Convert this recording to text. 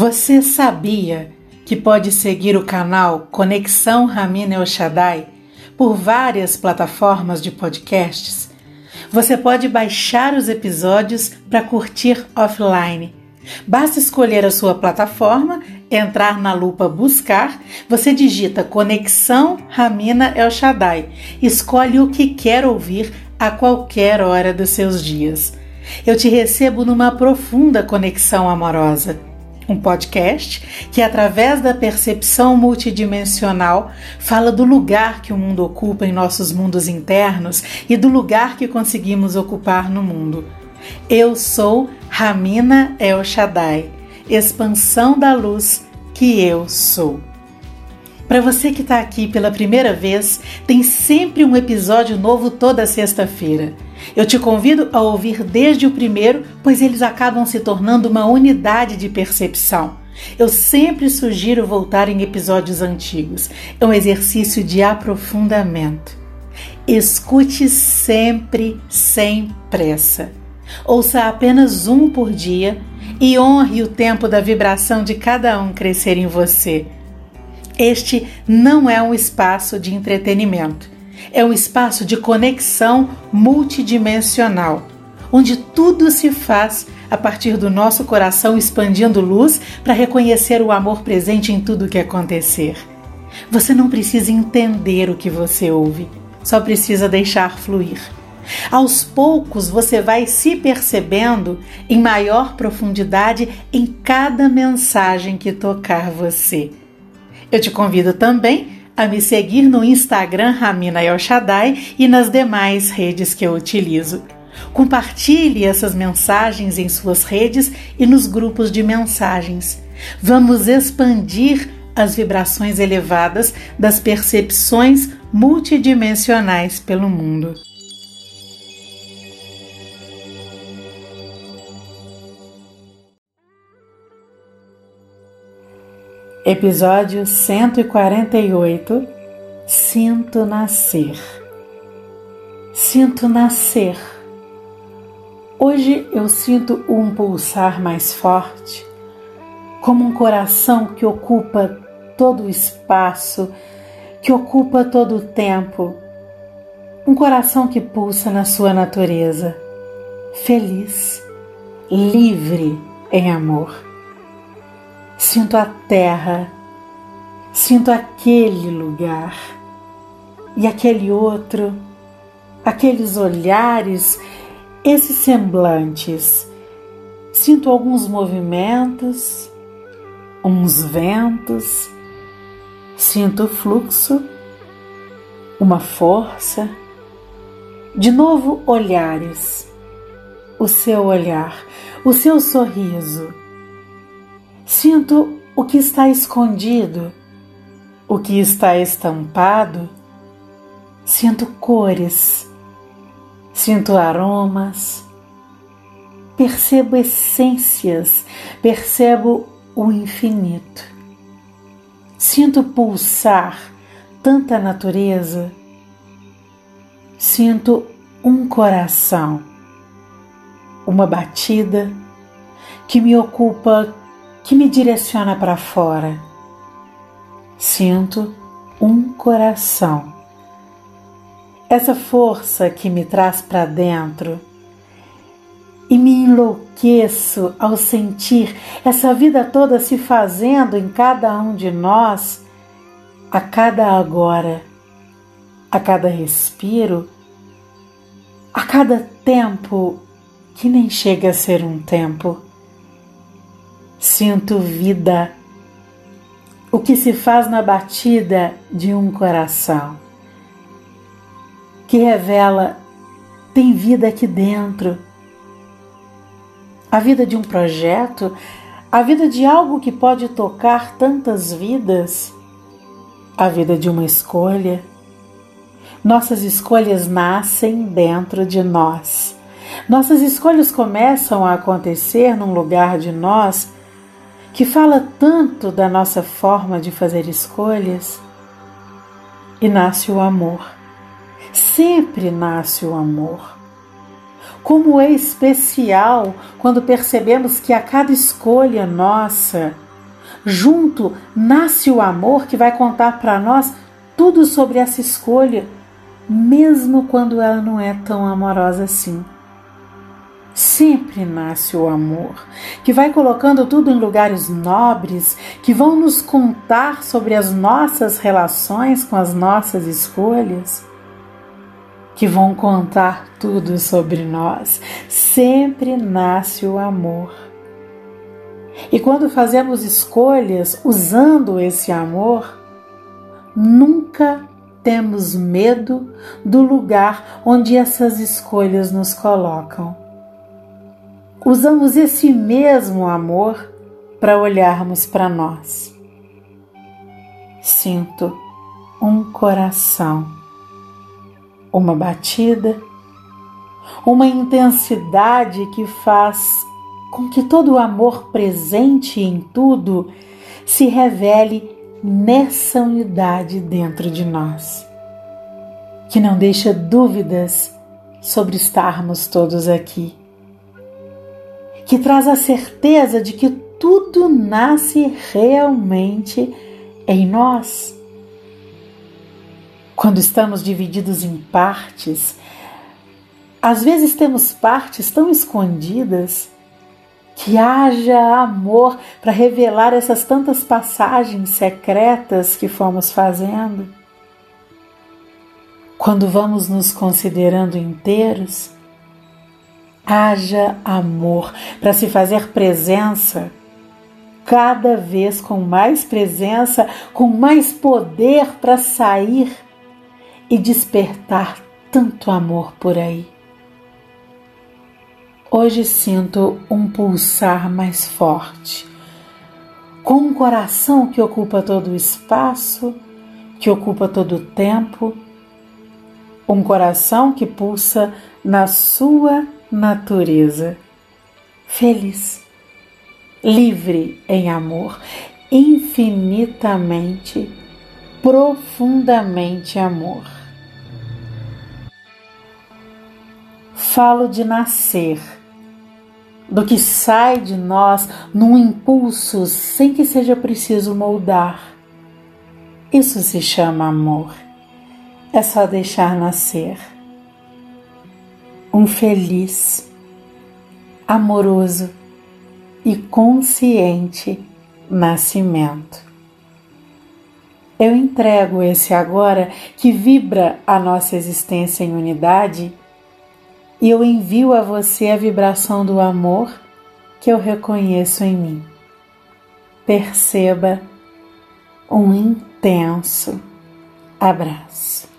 Você sabia que pode seguir o canal Conexão Ramina El Shaddai por várias plataformas de podcasts? Você pode baixar os episódios para curtir offline. Basta escolher a sua plataforma, entrar na lupa Buscar, você digita Conexão Ramina El Shaddai, escolhe o que quer ouvir a qualquer hora dos seus dias. Eu te recebo numa profunda conexão amorosa um podcast que, através da percepção multidimensional, fala do lugar que o mundo ocupa em nossos mundos internos e do lugar que conseguimos ocupar no mundo. Eu sou Ramina El Shaddai, expansão da luz que eu sou. Para você que está aqui pela primeira vez, tem sempre um episódio novo toda sexta-feira. Eu te convido a ouvir desde o primeiro, pois eles acabam se tornando uma unidade de percepção. Eu sempre sugiro voltar em episódios antigos. É um exercício de aprofundamento. Escute sempre sem pressa. Ouça apenas um por dia e honre o tempo da vibração de cada um crescer em você. Este não é um espaço de entretenimento é um espaço de conexão multidimensional, onde tudo se faz a partir do nosso coração expandindo luz para reconhecer o amor presente em tudo que acontecer. Você não precisa entender o que você ouve, só precisa deixar fluir. Aos poucos você vai se percebendo em maior profundidade em cada mensagem que tocar você. Eu te convido também a me seguir no Instagram Ramina El e nas demais redes que eu utilizo. Compartilhe essas mensagens em suas redes e nos grupos de mensagens. Vamos expandir as vibrações elevadas das percepções multidimensionais pelo mundo. Episódio 148 Sinto nascer. Sinto nascer. Hoje eu sinto um pulsar mais forte, como um coração que ocupa todo o espaço, que ocupa todo o tempo. Um coração que pulsa na sua natureza, feliz, livre em amor Sinto a terra, sinto aquele lugar. E aquele outro, aqueles olhares, esses semblantes. Sinto alguns movimentos, uns ventos, sinto o fluxo, uma força, de novo olhares, o seu olhar, o seu sorriso Sinto o que está escondido, o que está estampado. Sinto cores, sinto aromas, percebo essências, percebo o infinito. Sinto pulsar tanta natureza. Sinto um coração, uma batida que me ocupa que me direciona para fora. Sinto um coração. Essa força que me traz para dentro e me enlouqueço ao sentir essa vida toda se fazendo em cada um de nós, a cada agora, a cada respiro, a cada tempo que nem chega a ser um tempo Sinto vida, o que se faz na batida de um coração, que revela tem vida aqui dentro. A vida de um projeto, a vida de algo que pode tocar tantas vidas, a vida de uma escolha. Nossas escolhas nascem dentro de nós. Nossas escolhas começam a acontecer num lugar de nós que fala tanto da nossa forma de fazer escolhas, e nasce o amor. Sempre nasce o amor. Como é especial quando percebemos que a cada escolha nossa junto nasce o amor que vai contar para nós tudo sobre essa escolha, mesmo quando ela não é tão amorosa assim. Sempre nasce o amor, que vai colocando tudo em lugares nobres, que vão nos contar sobre as nossas relações com as nossas escolhas, que vão contar tudo sobre nós. Sempre nasce o amor. E quando fazemos escolhas usando esse amor, nunca temos medo do lugar onde essas escolhas nos colocam usamos esse mesmo amor para olharmos para nós. Sinto um coração, uma batida, uma intensidade que faz com que todo o amor presente em tudo se revele nessa unidade dentro de nós, que não deixa dúvidas sobre estarmos todos aqui que traz a certeza de que tudo nasce realmente em nós. Quando estamos divididos em partes, às vezes temos partes tão escondidas que haja amor para revelar essas tantas passagens secretas que fomos fazendo. Quando vamos nos considerando inteiros, haja amor para se fazer presença, cada vez com mais presença, com mais poder para sair e despertar tanto amor por aí. Hoje sinto um pulsar mais forte, com um coração que ocupa todo o espaço, que ocupa todo o tempo, um coração que pulsa na sua natureza, feliz, livre em amor, infinitamente, profundamente amor. Falo de nascer, do que sai de nós num impulso sem que seja preciso moldar. Isso se chama amor. É só deixar nascer um feliz, amoroso e consciente nascimento. Eu entrego esse agora que vibra a nossa existência em unidade e eu envio a você a vibração do amor que eu reconheço em mim. Perceba um intenso abraço.